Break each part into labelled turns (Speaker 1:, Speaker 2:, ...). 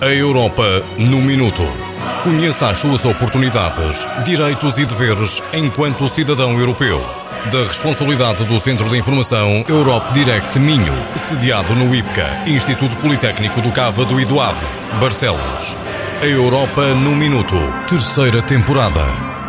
Speaker 1: A Europa no Minuto. Conheça as suas oportunidades, direitos e deveres enquanto cidadão europeu. Da responsabilidade do Centro de Informação Europe Direct Minho, sediado no IPCA, Instituto Politécnico do Cávado e do Ave, Barcelos. A Europa no Minuto, terceira temporada.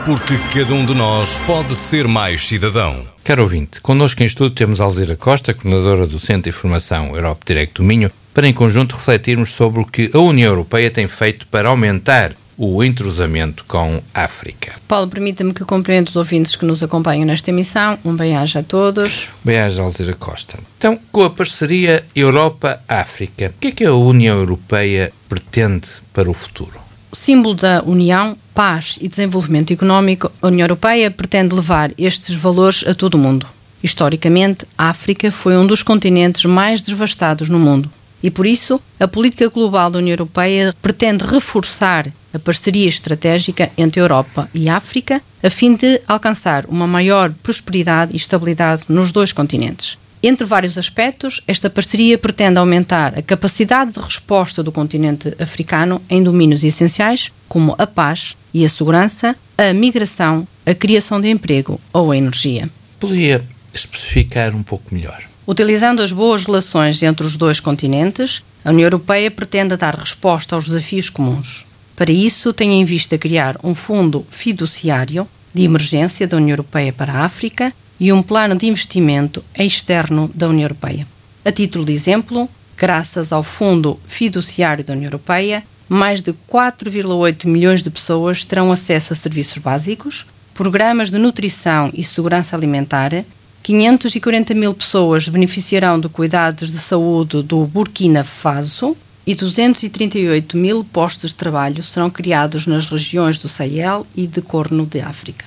Speaker 1: Porque cada um de nós pode ser mais cidadão.
Speaker 2: Caro ouvinte, connosco em estudo temos Alzira Costa, coordenadora do Centro de Informação Europe Direct do Minho, para em conjunto refletirmos sobre o que a União Europeia tem feito para aumentar o entrosamento com a África.
Speaker 3: Paulo, permita-me que cumprimente os ouvintes que nos acompanham nesta emissão. Um bem-aja a todos.
Speaker 2: Bem-aja, Alzira Costa. Então, com a parceria Europa-África, o que é que a União Europeia pretende para o futuro?
Speaker 3: O símbolo da União, paz e desenvolvimento económico, a União Europeia pretende levar estes valores a todo o mundo. Historicamente, a África foi um dos continentes mais devastados no mundo. E por isso, a política global da União Europeia pretende reforçar a parceria estratégica entre Europa e África, a fim de alcançar uma maior prosperidade e estabilidade nos dois continentes. Entre vários aspectos, esta parceria pretende aumentar a capacidade de resposta do continente africano em domínios essenciais como a paz e a segurança, a migração, a criação de emprego ou a energia.
Speaker 2: Podia especificar um pouco melhor?
Speaker 3: Utilizando as boas relações entre os dois continentes, a União Europeia pretende dar resposta aos desafios comuns. Para isso, tem em vista criar um fundo fiduciário de emergência da União Europeia para a África e um plano de investimento externo da União Europeia. A título de exemplo, graças ao Fundo Fiduciário da União Europeia, mais de 4,8 milhões de pessoas terão acesso a serviços básicos, programas de nutrição e segurança alimentar 540 mil pessoas beneficiarão de cuidados de saúde do Burkina Faso e 238 mil postos de trabalho serão criados nas regiões do Sahel e de Corno de África.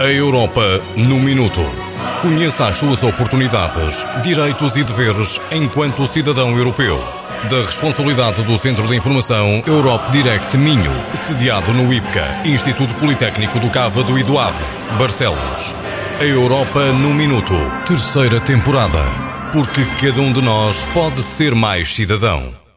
Speaker 1: A Europa no Minuto. Conheça as suas oportunidades, direitos e deveres enquanto cidadão europeu. Da responsabilidade do Centro de Informação Europe Direct Minho, sediado no IPCA, Instituto Politécnico do Cávado e do Ave, Barcelos. A Europa no Minuto, terceira temporada. Porque cada um de nós pode ser mais cidadão.